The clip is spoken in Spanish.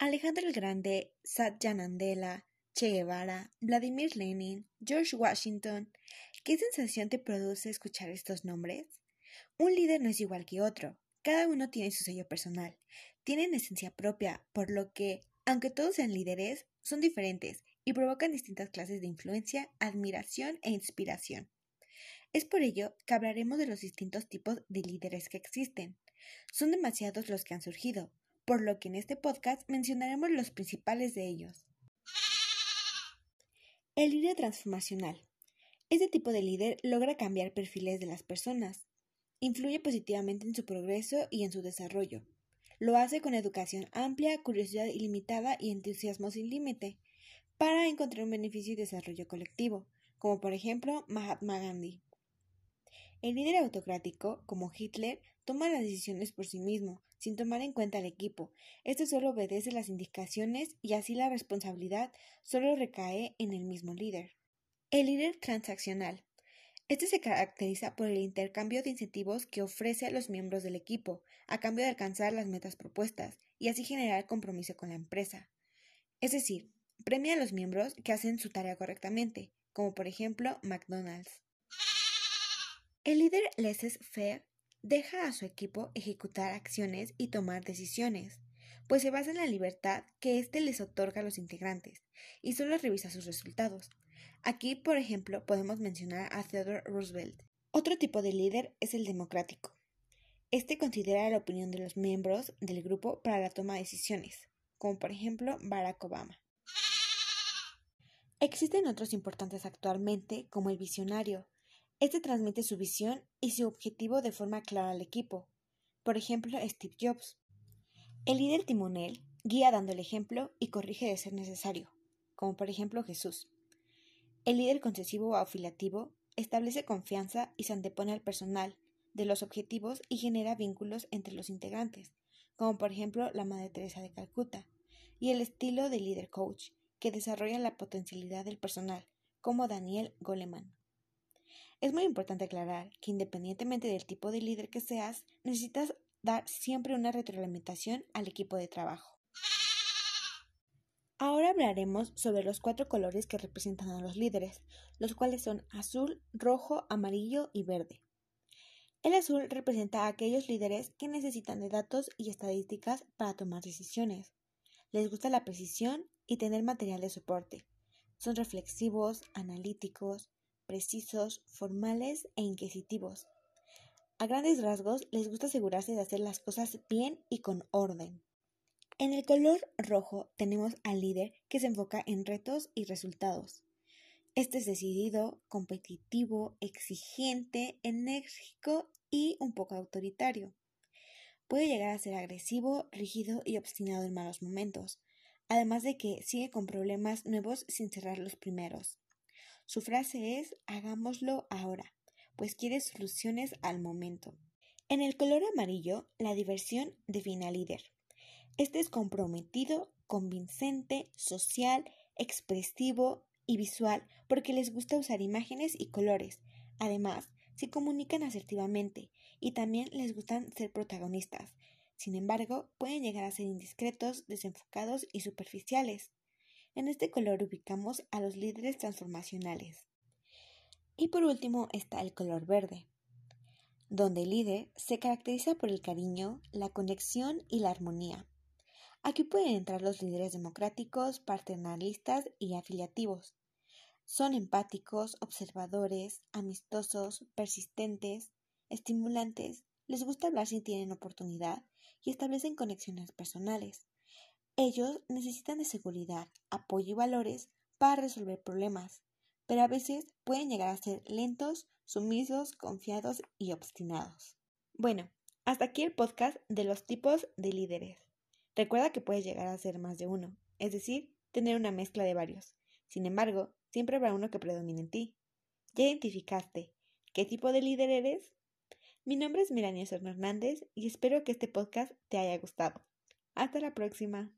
Alejandro el Grande, Satya Che Guevara, Vladimir Lenin, George Washington. ¿Qué sensación te produce escuchar estos nombres? Un líder no es igual que otro. Cada uno tiene su sello personal. Tienen esencia propia, por lo que, aunque todos sean líderes, son diferentes y provocan distintas clases de influencia, admiración e inspiración. Es por ello que hablaremos de los distintos tipos de líderes que existen. Son demasiados los que han surgido, por lo que en este podcast mencionaremos los principales de ellos. El líder transformacional. Este tipo de líder logra cambiar perfiles de las personas, influye positivamente en su progreso y en su desarrollo. Lo hace con educación amplia, curiosidad ilimitada y entusiasmo sin límite, para encontrar un beneficio y desarrollo colectivo, como por ejemplo Mahatma Gandhi. El líder autocrático, como Hitler, toma las decisiones por sí mismo, sin tomar en cuenta al equipo. Este solo obedece las indicaciones y así la responsabilidad solo recae en el mismo líder. El líder transaccional. Este se caracteriza por el intercambio de incentivos que ofrece a los miembros del equipo, a cambio de alcanzar las metas propuestas, y así generar compromiso con la empresa. Es decir, premia a los miembros que hacen su tarea correctamente, como por ejemplo McDonald's. El líder laissez-faire deja a su equipo ejecutar acciones y tomar decisiones, pues se basa en la libertad que éste les otorga a los integrantes y solo revisa sus resultados. Aquí, por ejemplo, podemos mencionar a Theodore Roosevelt. Otro tipo de líder es el democrático. Este considera la opinión de los miembros del grupo para la toma de decisiones, como por ejemplo Barack Obama. Existen otros importantes actualmente, como el visionario, este transmite su visión y su objetivo de forma clara al equipo. Por ejemplo, Steve Jobs. El líder timonel guía dando el ejemplo y corrige de ser necesario, como por ejemplo Jesús. El líder concesivo o afiliativo establece confianza y se antepone al personal, de los objetivos y genera vínculos entre los integrantes, como por ejemplo la Madre Teresa de Calcuta, y el estilo de líder coach, que desarrolla la potencialidad del personal, como Daniel Goleman. Es muy importante aclarar que independientemente del tipo de líder que seas, necesitas dar siempre una retroalimentación al equipo de trabajo. Ahora hablaremos sobre los cuatro colores que representan a los líderes, los cuales son azul, rojo, amarillo y verde. El azul representa a aquellos líderes que necesitan de datos y estadísticas para tomar decisiones. Les gusta la precisión y tener material de soporte. Son reflexivos, analíticos, precisos, formales e inquisitivos. A grandes rasgos les gusta asegurarse de hacer las cosas bien y con orden. En el color rojo tenemos al líder que se enfoca en retos y resultados. Este es decidido, competitivo, exigente, enérgico y un poco autoritario. Puede llegar a ser agresivo, rígido y obstinado en malos momentos, además de que sigue con problemas nuevos sin cerrar los primeros. Su frase es hagámoslo ahora, pues quiere soluciones al momento. En el color amarillo, la diversión define al líder. Este es comprometido, convincente, social, expresivo y visual porque les gusta usar imágenes y colores. Además, se comunican asertivamente y también les gustan ser protagonistas. Sin embargo, pueden llegar a ser indiscretos, desenfocados y superficiales. En este color ubicamos a los líderes transformacionales. Y por último está el color verde, donde el líder se caracteriza por el cariño, la conexión y la armonía. Aquí pueden entrar los líderes democráticos, paternalistas y afiliativos. Son empáticos, observadores, amistosos, persistentes, estimulantes, les gusta hablar si tienen oportunidad y establecen conexiones personales. Ellos necesitan de seguridad, apoyo y valores para resolver problemas, pero a veces pueden llegar a ser lentos, sumisos, confiados y obstinados. Bueno, hasta aquí el podcast de los tipos de líderes. Recuerda que puedes llegar a ser más de uno, es decir, tener una mezcla de varios. Sin embargo, siempre habrá uno que predomine en ti. ¿Ya identificaste qué tipo de líder eres? Mi nombre es Mirania Hernández y espero que este podcast te haya gustado. Hasta la próxima.